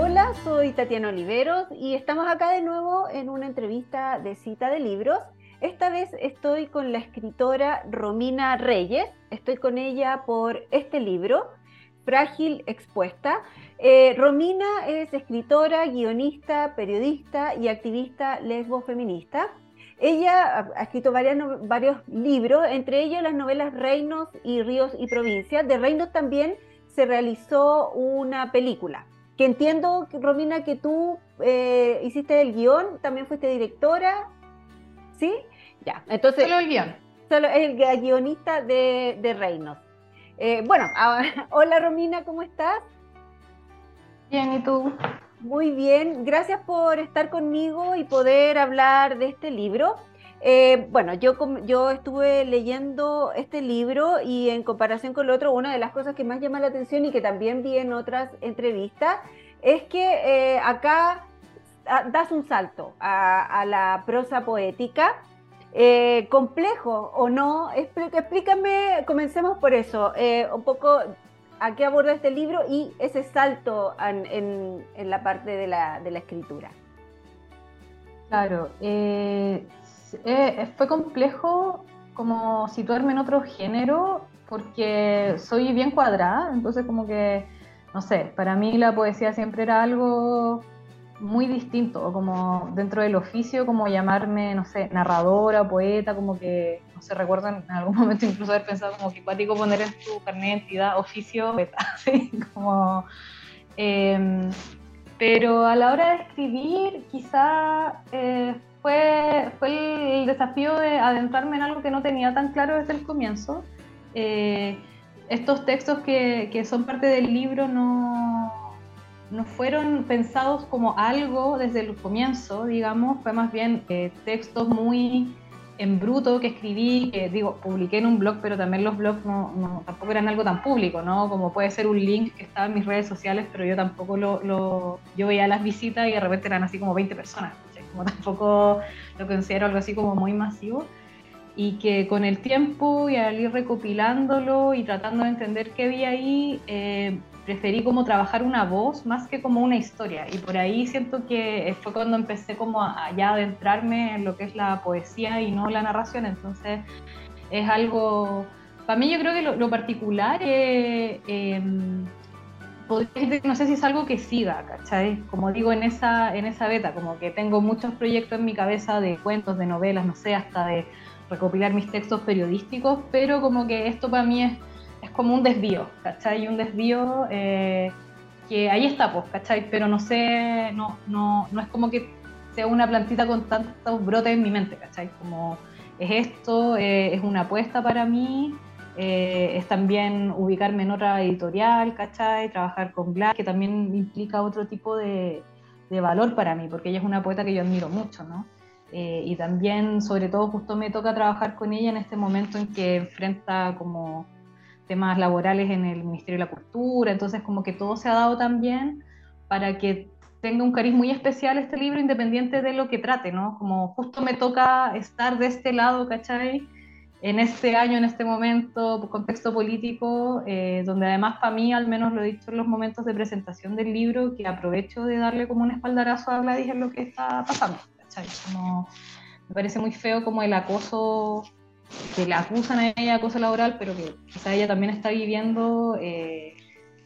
Hola, soy Tatiana Oliveros y estamos acá de nuevo en una entrevista de cita de libros. Esta vez estoy con la escritora Romina Reyes. Estoy con ella por este libro, Frágil Expuesta. Eh, Romina es escritora, guionista, periodista y activista lesbo-feminista. Ella ha escrito varios libros, entre ellos las novelas Reinos y Ríos y Provincias. De Reinos también se realizó una película que entiendo, Romina, que tú eh, hiciste el guion, también fuiste directora, ¿sí? Ya, entonces... Solo el guion. Solo el guionista de, de Reinos. Eh, bueno, hola Romina, ¿cómo estás? Bien, ¿y tú? Muy bien, gracias por estar conmigo y poder hablar de este libro. Eh, bueno, yo, yo estuve leyendo este libro y en comparación con el otro, una de las cosas que más llama la atención y que también vi en otras entrevistas es que eh, acá das un salto a, la prosa poética. Eh, complejo o no, explícame, comencemos por eso, un poco a qué aborda este libro y ese salto en, la parte de la, escritura. Claro, eh, fue complejo como situarme en otro género porque soy bien cuadrada, entonces como que, no sé, para mí la poesía siempre era algo muy distinto, como dentro del oficio, como llamarme, no sé, narradora, poeta, como que, no sé, recuerdo en algún momento incluso haber pensado como que cuático poner en tu carnet de identidad oficio, poeta, ¿sí? como... Em, pero a la hora de escribir, quizá eh, fue, fue el desafío de adentrarme en algo que no tenía tan claro desde el comienzo. Eh, estos textos que, que, son parte del libro no, no fueron pensados como algo desde el comienzo, digamos, fue más bien eh, textos muy en bruto que escribí, que digo, publiqué en un blog, pero también los blogs no, no, tampoco eran algo tan público, ¿no? Como puede ser un link que estaba en mis redes sociales, pero yo tampoco lo, lo yo veía las visitas y de repente eran así como 20 personas como tampoco lo considero algo así como muy masivo, y que con el tiempo y al ir recopilándolo y tratando de entender qué había ahí, eh, preferí como trabajar una voz más que como una historia, y por ahí siento que fue cuando empecé como a, ya adentrarme en lo que es la poesía y no la narración, entonces es algo, para mí yo creo que lo, particular es... Eh, no sé si es algo que siga, ¿cachai? Como digo, en esa, en esa beta, como que tengo muchos proyectos en mi cabeza de cuentos, de novelas, no sé, hasta de recopilar mis textos periodísticos, pero como que esto para mí es, es como un desvío, ¿cachai? Un desvío eh, que ahí está, pues, ¿cachai? Pero no sé, no, no, no es como que sea una plantita con tantos brotes en mi mente, ¿cachai? Como es esto, eh, es una apuesta para mí, eh, es también ubicarme en otra editorial, ¿cachai? Trabajar con Glass, que también implica otro tipo de, valor para mí, porque ella es una poeta que yo admiro mucho, ¿no? Eh, y también, sobre todo, justo me toca trabajar con ella en este momento en que enfrenta como temas laborales en el Ministerio de la Cultura, entonces como que todo se ha dado también para que tenga un cariz muy especial este libro, independiente de lo que trate, ¿no? Como justo me toca estar de este lado, ¿cachai? En este año, en este momento, contexto político, eh, donde además para mí, al menos lo he dicho en los momentos de presentación del libro, que aprovecho de darle como un espaldarazo a Gladys en lo que está pasando. me parece muy feo como el acoso que le acusan a ella, acoso laboral, pero que quizá ella también está viviendo eh,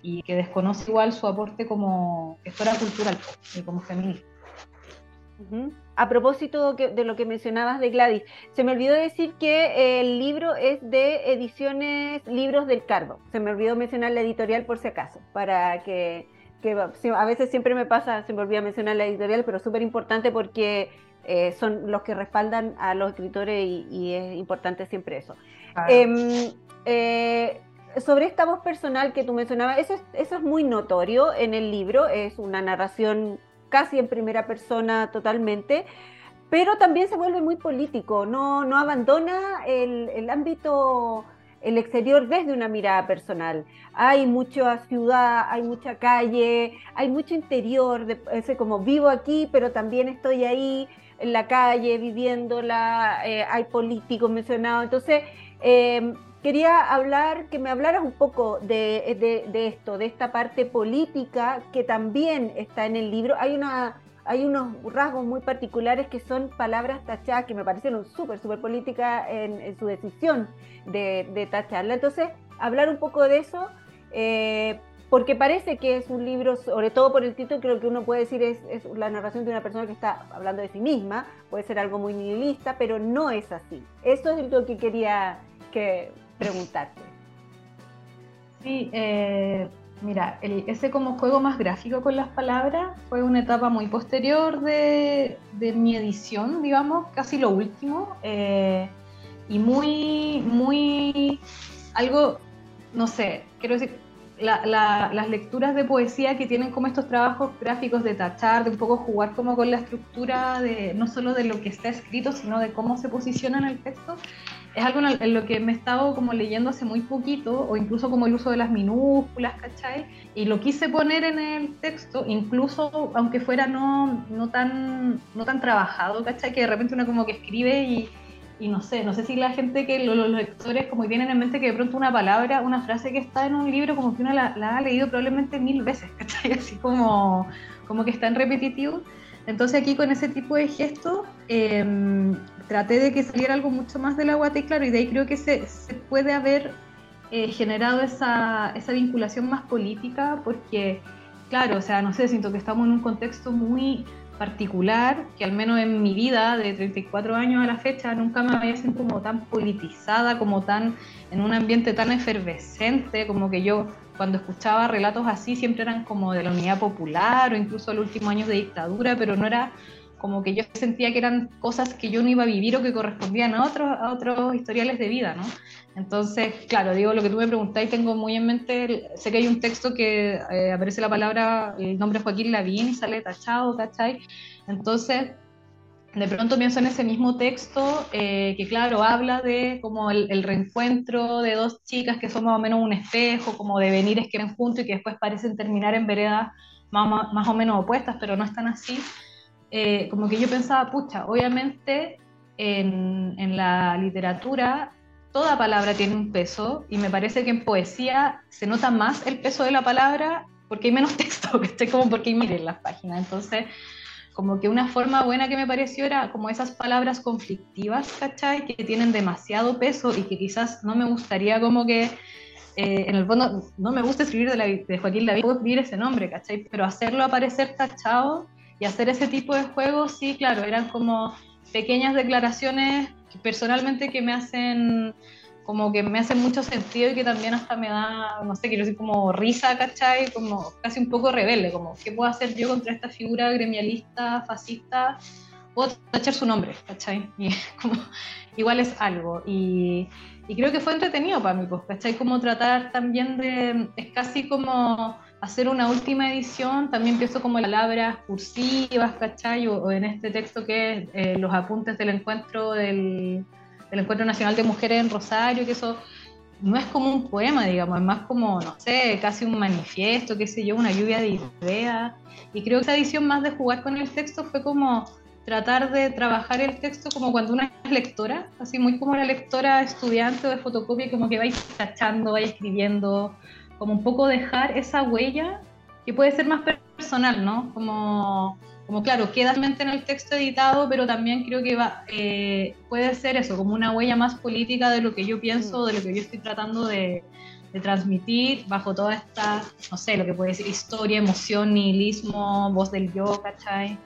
y que desconoce igual su aporte como gestora cultural y como feminista. A propósito de lo que mencionabas de Gladys, se me olvidó decir que el libro es de ediciones Libros del Cardo. Se me olvidó mencionar la editorial por si acaso, para que, a veces siempre me pasa, se me olvida mencionar la editorial, pero súper importante porque eh, son los que respaldan a los escritores y, es importante siempre eso. Em, eh, sobre esta voz personal que tú mencionabas, eso eso es muy notorio en el libro, es una narración casi en primera persona totalmente, pero también se vuelve muy político, no, no abandona el, ámbito, el exterior desde una mirada personal. Hay mucha ciudad, hay mucha calle, hay mucho interior, de, ese como vivo aquí, pero también estoy ahí en la calle viviéndola, eh, hay políticos mencionados, entonces... Em, quería hablar, que me hablaras un poco de, de, esto, de esta parte política que también está en el libro. Hay una hay unos rasgos muy particulares que son palabras tachadas que me parecieron súper, súper políticas en, su decisión de, de, tacharla. Entonces, hablar un poco de eso, eh, porque parece que es un libro, sobre todo por el título, creo que uno puede decir es, es la narración de una persona que está hablando de sí misma, puede ser algo muy nihilista, pero no es así. Eso es lo que quería que preguntarte. Sí, eh, Mira, ese como juego más gráfico con las palabras fue una etapa muy posterior de, mi edición, digamos, casi lo último, eh, y muy, muy, algo, no sé, quiero decir, las lecturas de poesía que tienen como estos trabajos gráficos de tachar, de un poco jugar como con la estructura de no solo de lo que está escrito, sino de cómo se posiciona en el texto, es algo en lo que me he estado como leyendo hace muy poquito, o incluso como el uso de las minúsculas, ¿cachai? Y lo quise poner en el texto, incluso aunque fuera no, no, tan, no tan trabajado, ¿cachai? Que de repente uno como que escribe y, y no sé, no sé si la gente que los, lectores como tienen en mente que de pronto una palabra, una frase que está en un libro como que uno la, ha leído probablemente mil veces, ¿cachai? Así como, como que está en repetitivo. Entonces aquí con ese tipo de gestos em, traté de que saliera algo mucho más del agua y claro, y de ahí creo que se, se puede haber eh, generado esa, esa, vinculación más política porque, claro, o sea, no sé, siento que estamos en un contexto muy particular, que al menos en mi vida de 34 años a la fecha nunca me había sentido como tan politizada, como tan en un ambiente tan efervescente, como que yo cuando escuchaba relatos así siempre eran como de la unidad popular o incluso los últimos años de dictadura, pero no era como que yo sentía que eran cosas que yo no iba a vivir o que correspondían a otros, a otros historiales de vida, ¿no? Entonces, claro, digo, lo que tú me preguntáis, tengo muy en mente, sé que hay un texto que eh, aparece la palabra, el nombre Joaquín Lavín y sale tachado, ¿cachai? Entonces, de pronto pienso en ese mismo texto eh, que, claro, habla de como el, reencuentro de dos chicas que son más o menos un espejo, como de venires que ven juntos y que después parecen terminar en veredas más, más, o menos opuestas, pero no están así. Eh, como que yo pensaba, pucha, obviamente en, en, la literatura toda palabra tiene un peso y me parece que en poesía se nota más el peso de la palabra porque hay menos texto, esté como porque hay miren las páginas. Entonces, como que una forma buena que me pareció era como esas palabras conflictivas, ¿cachai? Que tienen demasiado peso y que quizás no me gustaría como que, eh, en el fondo, no me gusta escribir de, la, de Joaquín David, puedo escribir ese nombre, ¿cachai? Pero hacerlo aparecer tachado y hacer ese tipo de juegos, sí, claro, eran como pequeñas declaraciones personalmente que me hacen como que me hace mucho sentido y que también hasta me da, no sé, quiero decir como risa, ¿cachai? Como casi un poco rebelde, como ¿qué puedo hacer yo contra esta figura gremialista, fascista? Puedo tachar su nombre, ¿cachai? Igual es algo. Y, y creo que fue entretenido para mí, pues, ¿cachai? Como tratar también de, es casi como hacer una última edición, también pienso como palabras cursivas, ¿cachai? O, en este texto que es eh, los apuntes del encuentro del el Encuentro Nacional de Mujeres en Rosario, que eso no es como un poema, digamos, es más como, no sé, casi un manifiesto, qué sé yo, una lluvia de ideas. Y creo que esa edición más de jugar con el texto fue como tratar de trabajar el texto como cuando una es lectora, así muy como la lectora estudiante o de fotocopia, como que vais tachando, vais escribiendo, como un poco dejar esa huella que puede ser más personal, ¿no? Como como claro, queda mente en el texto editado, pero también creo que va, eh, puede ser eso, como una huella más política de lo que yo pienso, de lo que yo estoy tratando de, transmitir bajo toda esta, no sé, lo que puede ser historia, emoción, nihilismo, voz del yo, ¿cachai?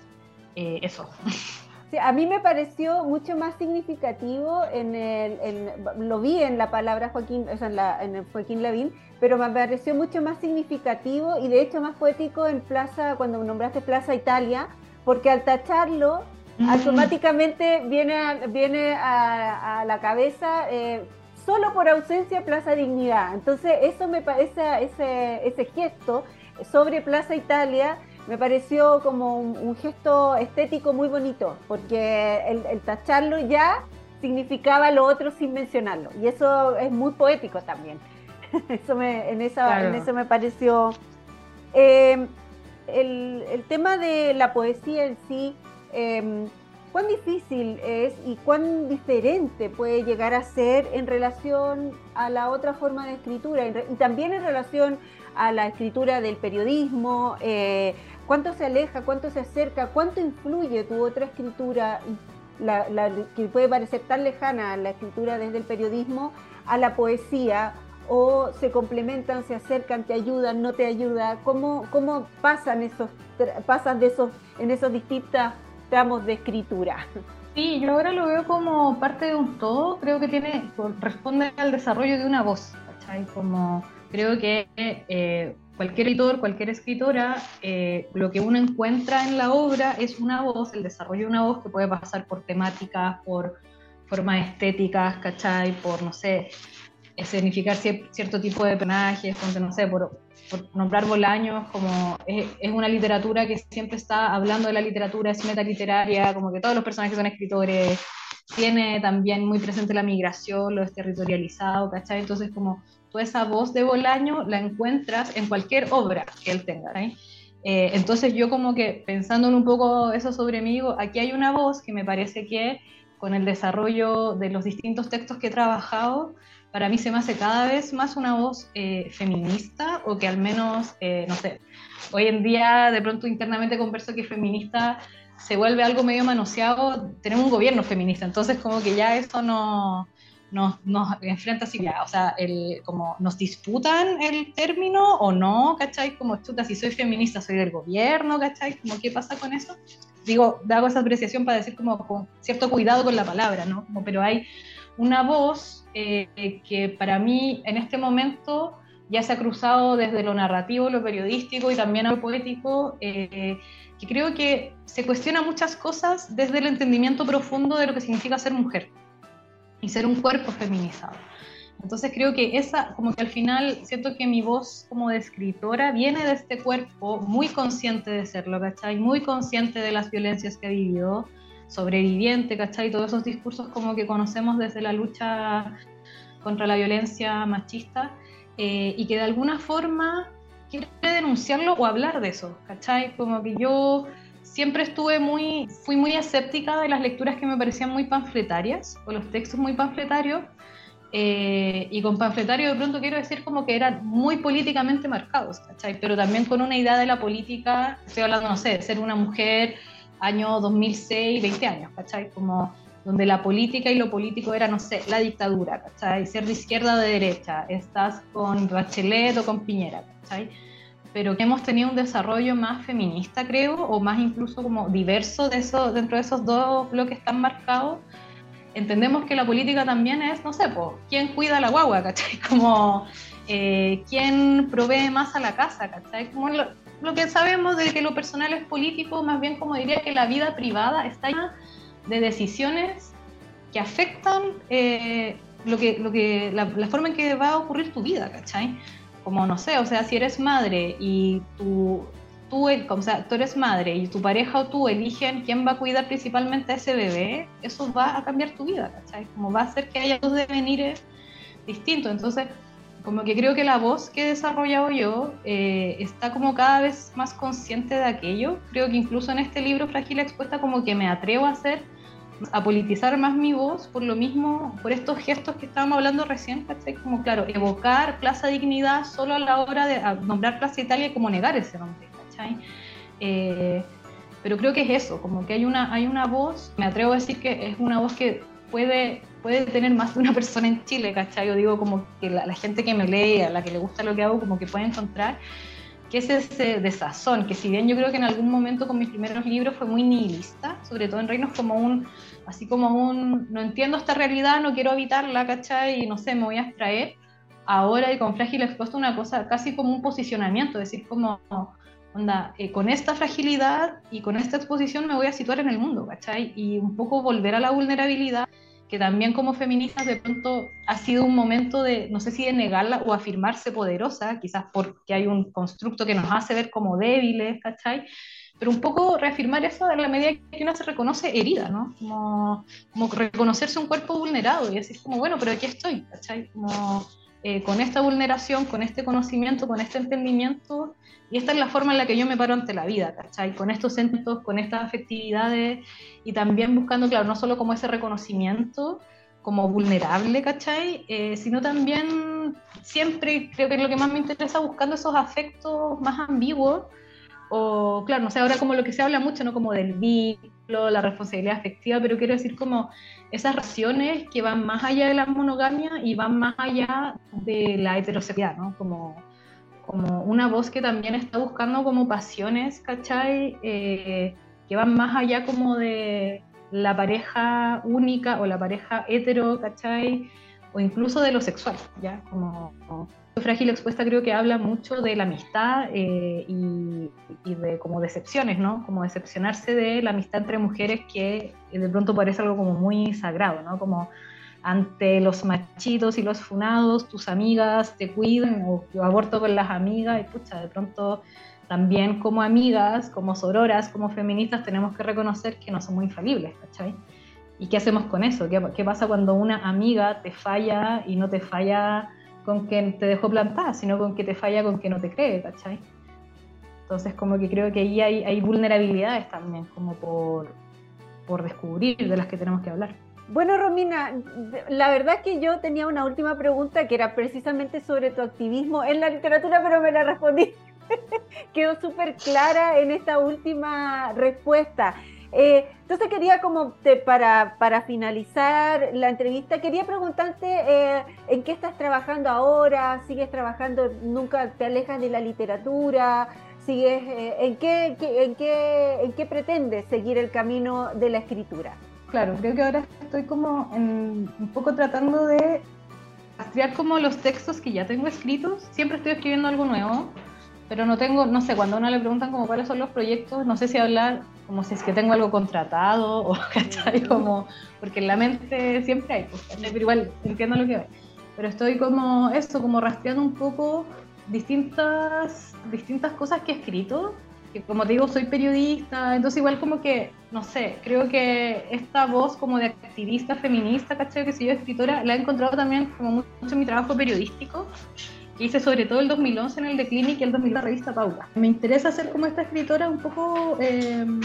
Eh, eso. Sí, a mí me pareció mucho más significativo en el, lo vi en la palabra Joaquín, o sea, en, la, en el Joaquín Lavín, pero me pareció mucho más significativo y de hecho más poético en Plaza, cuando nombraste Plaza Italia, porque al tacharlo, mm. automáticamente viene a, viene a, la cabeza eh, solo por ausencia Plaza Dignidad. Entonces, eso me ese, ese, ese gesto sobre Plaza Italia me pareció como un, gesto estético muy bonito, porque el, el, tacharlo ya significaba lo otro sin mencionarlo. Y eso es muy poético también. eso me, en, esa, en eso me pareció. Em, el, el, tema de la poesía en sí, em, ¿Cuán difícil es y cuán diferente puede llegar a ser en relación a la otra forma de escritura y también en relación a la escritura del periodismo? Eh, ¿Cuánto se aleja, cuánto se acerca, cuánto influye tu otra escritura, que puede parecer tan lejana la escritura desde el periodismo, a la poesía? ¿O se complementan, se acercan, te ayudan, no te ayudan? ¿Cómo, cómo pasan, esos, pasan de esos, en esos distintos tramos de escritura? Sí, yo ahora lo veo como parte de un todo, creo que tiene, responde al desarrollo de una voz, ¿cachai? Como creo que eh, cualquier editor, cualquier escritora, eh, lo que uno encuentra en la obra es una voz, el desarrollo de una voz que puede pasar por temáticas, por formas estéticas, ¿cachai? Por, no sé, significar cierto tipo de personajes, no sé, por, nombrar Bolaños, como es, es, una literatura que siempre está hablando de la literatura, es metaliteraria, como que todos los personajes son escritores, tiene también muy presente la migración, lo desterritorializado, ¿cachai? Entonces, como esa voz de Bolaño la encuentras en cualquier obra que él tenga. ¿eh? entonces yo como que pensando en un poco eso sobre mí, aquí hay una voz que me parece que con el desarrollo de los distintos textos que he trabajado, para mí se me hace cada vez más una voz eh, feminista o que al menos, eh, no sé, hoy en día de pronto internamente converso que feminista se vuelve algo medio manoseado, tenemos un gobierno feminista, entonces como que ya eso no, nos, nos enfrenta así, ya, o sea, el, como nos disputan el término o no, ¿cachai? Como chuta, si soy feminista, soy del gobierno, ¿cachai? Como, ¿qué pasa con eso? Digo, hago esa apreciación para decir como con cierto cuidado con la palabra, ¿no? Como, pero hay una voz eh, que para mí en este momento ya se ha cruzado desde lo narrativo, lo periodístico y también a lo poético, eh, que creo que se cuestiona muchas cosas desde el entendimiento profundo de lo que significa ser mujer y ser un cuerpo feminizado. Entonces creo que esa, como que al final siento que mi voz como de escritora viene de este cuerpo muy consciente de serlo, ¿cachai? Muy consciente de las violencias que ha vivido, sobreviviente, ¿cachai? Todos esos discursos como que conocemos desde la lucha contra la violencia machista eh, y que de alguna forma quiere denunciarlo o hablar de eso, ¿cachai? Como que yo siempre estuve muy, fui muy escéptica de las lecturas que me parecían muy panfletarias, o los textos muy panfletarios, eh, y con panfletario de pronto quiero decir como que eran muy políticamente marcados, ¿cachai? Pero también con una idea de la política, estoy hablando, no sé, de ser una mujer año 2006, 20 años, ¿cachai? Como donde la política y lo político era, no sé, la dictadura, ¿cachai? Ser de izquierda o de derecha, estás con Bachelet o con Piñera, ¿cachai? Pero hemos tenido un desarrollo más feminista, creo, o más incluso como diverso de eso, dentro de esos dos bloques tan marcados. Entendemos que la política también es, no sé, pues, quién cuida la guagua, ¿cachai? Como eh, quién provee más a la casa, ¿cachai? Como lo, que sabemos de que lo personal es político, más bien como diría que la vida privada está llena de decisiones que afectan eh, lo que, lo que, la, la, forma en que va a ocurrir tu vida, ¿cachai? Como no sé, o sea, si eres madre y tú, tú, o sea, tú eres madre y tu pareja o tú eligen quién va a cuidar principalmente a ese bebé, eso va a cambiar tu vida, ¿cachai? Como va a hacer que haya dos devenires distintos. Entonces, como que creo que la voz que he desarrollado yo eh, está como cada vez más consciente de aquello. Creo que incluso en este libro Frágil Expuesta como que me atrevo a hacer a politizar más mi voz por lo mismo, por estos gestos que estábamos hablando recién, ¿cachai? Como, claro, evocar Plaza Dignidad solo a la hora de nombrar Plaza Italia y como negar ese nombre, ¿cachai? Eh, pero creo que es eso, como que hay una, hay una voz, me atrevo a decir que es una voz que puede, puede tener más de una persona en Chile, ¿cachai? Yo digo como que la, la gente que me lee, a la que le gusta lo que hago, como que puede encontrar que es ese desazón, que si bien yo creo que en algún momento con mis primeros libros fue muy nihilista, sobre todo en Reinos como un, así como un, no entiendo esta realidad, no quiero habitarla, ¿cachai? Y no sé, me voy a extraer. Ahora y con Frágil expuesto una cosa casi como un posicionamiento, es decir, como, onda, eh, con esta fragilidad y con esta exposición me voy a situar en el mundo, ¿cachai? Y un poco volver a la vulnerabilidad que también como feministas de pronto ha sido un momento de, no sé si de negarla o afirmarse poderosa, quizás porque hay un constructo que nos hace ver como débiles, ¿cachai? Pero un poco reafirmar eso en la medida que uno se reconoce herida, ¿no? Como, como reconocerse un cuerpo vulnerado y decir como, bueno, pero aquí estoy, ¿cachai? Eh, con esta vulneración, con este conocimiento, con este entendimiento, y esta es la forma en la que yo me paro ante la vida, ¿cachai? Con estos centros, con estas afectividades, y también buscando, claro, no solo como ese reconocimiento, como vulnerable, ¿cachai? Eh, sino también siempre, creo que es lo que más me interesa, buscando esos afectos más ambiguos, o claro, no sé, ahora como lo que se habla mucho, ¿no? Como del vínculo, la responsabilidad afectiva, pero quiero decir como esas relaciones que van más allá de la monogamia y van más allá de la heterosexualidad, ¿no? Como, como una voz que también está buscando como pasiones, ¿cachai? Eh, que van más allá como de la pareja única o la pareja hetero, ¿cachai? O incluso de lo sexual, ¿ya? Como, Frágil Expuesta creo que habla mucho de la amistad eh, y, de como decepciones, ¿no? Como decepcionarse de la amistad entre mujeres que de pronto parece algo como muy sagrado, ¿no? Como ante los machitos y los funados, tus amigas te cuidan o yo aborto con las amigas y pucha, de pronto también como amigas, como sororas, como feministas, tenemos que reconocer que no somos infalibles, ¿cachai? ¿Y qué hacemos con eso? ¿Qué, pasa cuando una amiga te falla y no te falla con que te dejó plantada, sino con que te falla con que no te cree, ¿cachai? Entonces como que creo que ahí hay, hay vulnerabilidades también, como por, por descubrir, de las que tenemos que hablar. Bueno, Romina, la verdad que yo tenía una última pregunta que era precisamente sobre tu activismo en la literatura, pero me la respondí quedó súper clara en esta última respuesta. Eh, entonces quería como para, para, finalizar la entrevista, quería preguntarte eh, en qué estás trabajando ahora, sigues trabajando, nunca te alejas de la literatura, sigues, eh, ¿en, qué, en, qué, en qué pretendes seguir el camino de la escritura. Claro, creo que ahora estoy como un poco tratando de rastrear como los textos que ya tengo escritos, siempre estoy escribiendo algo nuevo pero no tengo, no sé, cuando a uno le preguntan como cuáles son los proyectos, no sé si hablar como si es que tengo algo contratado o, ¿cachai? Como, porque en la mente siempre hay, pues, Pero igual entiendo lo que ve. Pero estoy como eso, como rastreando un poco distintas, distintas cosas que he escrito, que como te digo, soy periodista, entonces igual como que, no sé, creo que esta voz como de activista feminista, ¿cachai? Que soy yo escritora, la he encontrado también como mucho en mi trabajo periodístico hice sobre todo el 2011 en el de Clinic y el 2000 en la revista Paula. Me interesa ser como esta escritora un poco... Em,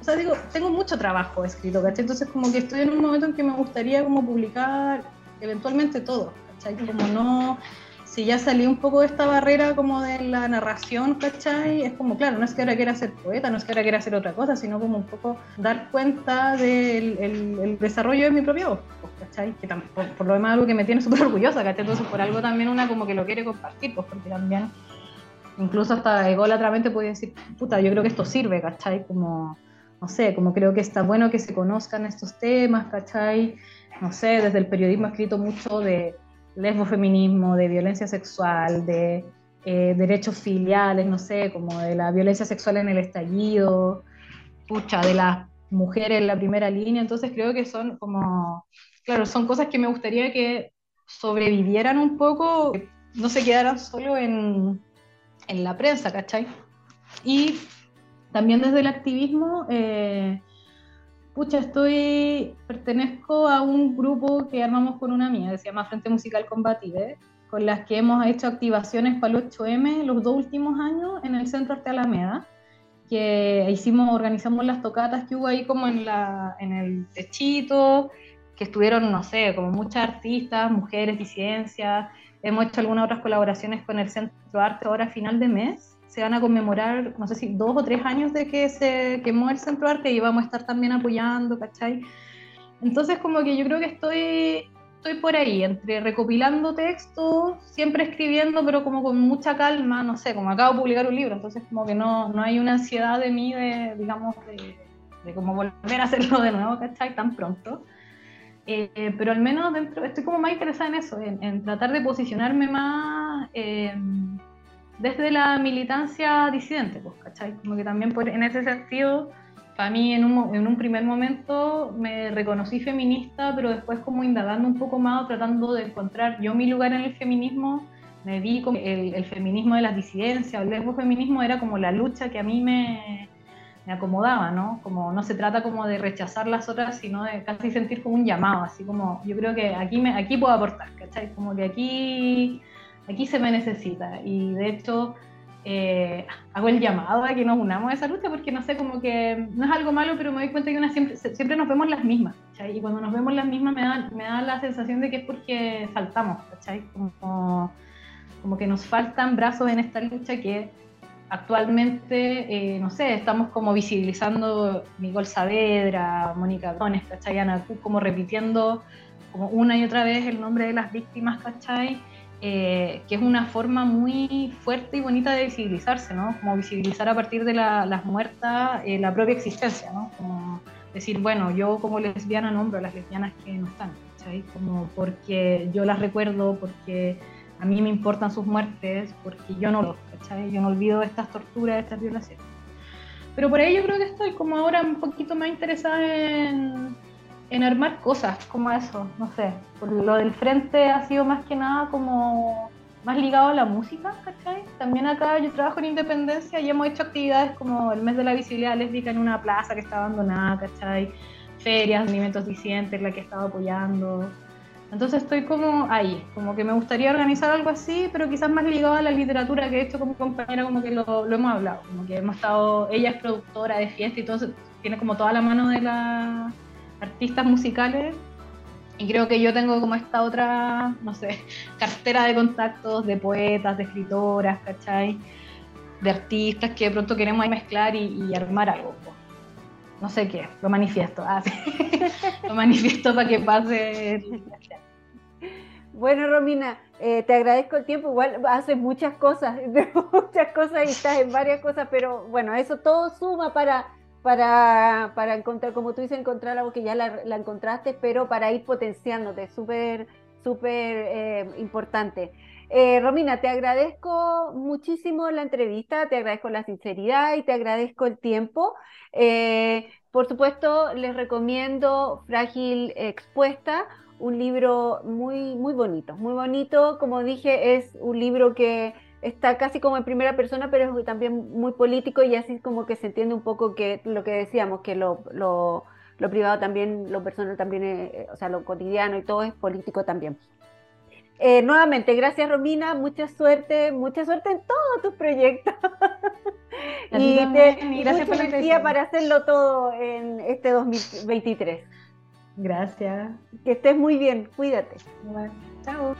o sea, digo, tengo mucho trabajo escrito, ¿cachai? Entonces como que estoy en un momento en que me gustaría como publicar eventualmente todo, ¿cachai? Como no si ya salí un poco de esta barrera como de la narración, ¿cachai? Es como, claro, no es que ahora quiera ser poeta, no es que ahora quiera hacer otra cosa, sino como un poco dar cuenta del el, desarrollo de mi propia voz, ¿cachai? Que por, por, lo demás algo que me tiene súper orgullosa, ¿cachai? Entonces por algo también una como que lo quiere compartir, pues porque también, incluso hasta ególatramente puede decir, puta, yo creo que esto sirve, ¿cachai? Como, no sé, como creo que está bueno que se conozcan estos temas, ¿cachai? No sé, desde el periodismo he escrito mucho de lesbofeminismo, de violencia sexual, de eh, derechos filiales, no sé, como de la violencia sexual en el estallido, pucha, de las mujeres en la primera línea, entonces creo que son como, claro, son cosas que me gustaría que sobrevivieran un poco, no se quedaran solo en, en la prensa, ¿cachai? Y también desde el activismo, eh, pucha, estoy, pertenezco a un grupo que armamos con una amiga, que se llama Frente Musical Combative, con las que hemos hecho activaciones para el 8M los dos últimos años en el Centro Arte Alameda, que hicimos, organizamos las tocatas que hubo ahí como en, la, en el techito, que estuvieron, no sé, como muchas artistas, mujeres, disidencias, hemos hecho algunas otras colaboraciones con el Centro Arte ahora a final de mes, se van a conmemorar, no sé si dos o tres años de que se quemó el Centro Arte y vamos a estar también apoyando, ¿cachai? Entonces como que yo creo que estoy, estoy por ahí, entre recopilando textos, siempre escribiendo, pero como con mucha calma, no sé, como acabo de publicar un libro, entonces como que no, no hay una ansiedad de mí de, digamos, de, de como volver a hacerlo de nuevo, ¿cachai? Tan pronto. Eh, pero al menos dentro, estoy como más interesada en eso, en, tratar de posicionarme más... Eh, desde la militancia disidente, pues, ¿cachai? Como que también por, en ese sentido, para mí en un, en un, primer momento me reconocí feminista, pero después como indagando un poco más, tratando de encontrar yo mi lugar en el feminismo, me vi como el, el feminismo de las disidencias, el lesbo feminismo era como la lucha que a mí me, me acomodaba, ¿no? Como no se trata como de rechazar las otras, sino de casi sentir como un llamado, así como yo creo que aquí, me, aquí puedo aportar, ¿cachai? Como que aquí, aquí se me necesita y de hecho eh, hago el llamado a que nos unamos a esa lucha porque no sé, como que no es algo malo, pero me doy cuenta que una siempre, siempre nos vemos las mismas, ¿cachai? Y cuando nos vemos las mismas me da, me da la sensación de que es porque faltamos, ¿cachai? Como, como que nos faltan brazos en esta lucha que actualmente, eh, no sé, estamos como visibilizando Miguel Saavedra, Mónica Dones, ¿cachai? Ana como repitiendo como una y otra vez el nombre de las víctimas, ¿cachai? Eh, que es una forma muy fuerte y bonita de visibilizarse, ¿no? Como visibilizar a partir de las muertas eh, la propia existencia, ¿no? Como decir, bueno, yo como lesbiana nombro a las lesbianas que no están, ¿cachai? Como porque yo las recuerdo, porque a mí me importan sus muertes, porque yo no lo, ¿cachai? Yo no olvido estas torturas, estas violaciones. Pero por ahí yo creo que estoy como ahora un poquito más interesada en, en armar cosas como eso, no sé. lo del frente ha sido más que nada como más ligado a la música, ¿cachai? También acá yo trabajo en Independencia y hemos hecho actividades como el mes de la visibilidad lésbica en una plaza que está abandonada, ¿cachai? Ferias, alimentos disidentes, la que estaba apoyando. Entonces estoy como ahí, como que me gustaría organizar algo así, pero quizás más ligado a la literatura que he hecho como compañera, como que lo, lo hemos hablado, como que hemos estado, ella es productora de fiesta y todo, tiene como toda la mano de la artistas musicales y creo que yo tengo como esta otra, no sé, cartera de contactos de poetas, de escritoras, ¿cachai? De artistas que de pronto queremos ahí mezclar y, armar algo. No sé qué, lo manifiesto. Ah, lo manifiesto para que pase. Bueno, Romina, eh, te agradezco el tiempo. Igual haces muchas cosas, muchas cosas y estás en varias cosas, pero bueno, eso todo suma para para, para encontrar, como tú dices, encontrar algo que ya la, encontraste, pero para ir potenciándote, súper, súper eh, importante. Eh, Romina, te agradezco muchísimo la entrevista, te agradezco la sinceridad y te agradezco el tiempo. Eh, por supuesto, les recomiendo Frágil Expuesta, un libro muy, muy bonito, muy bonito. Como dije, es un libro que está casi como en primera persona, pero es también muy político y así como que se entiende un poco que lo que decíamos, que lo, lo, privado también, lo personal también, eh, o sea, lo cotidiano y todo es político también. Eh, nuevamente, gracias Romina, mucha suerte, mucha suerte en todos tus proyectos. y, gracias por la para hacerlo todo en este 2023. Gracias. Que estés muy bien, cuídate. Chao.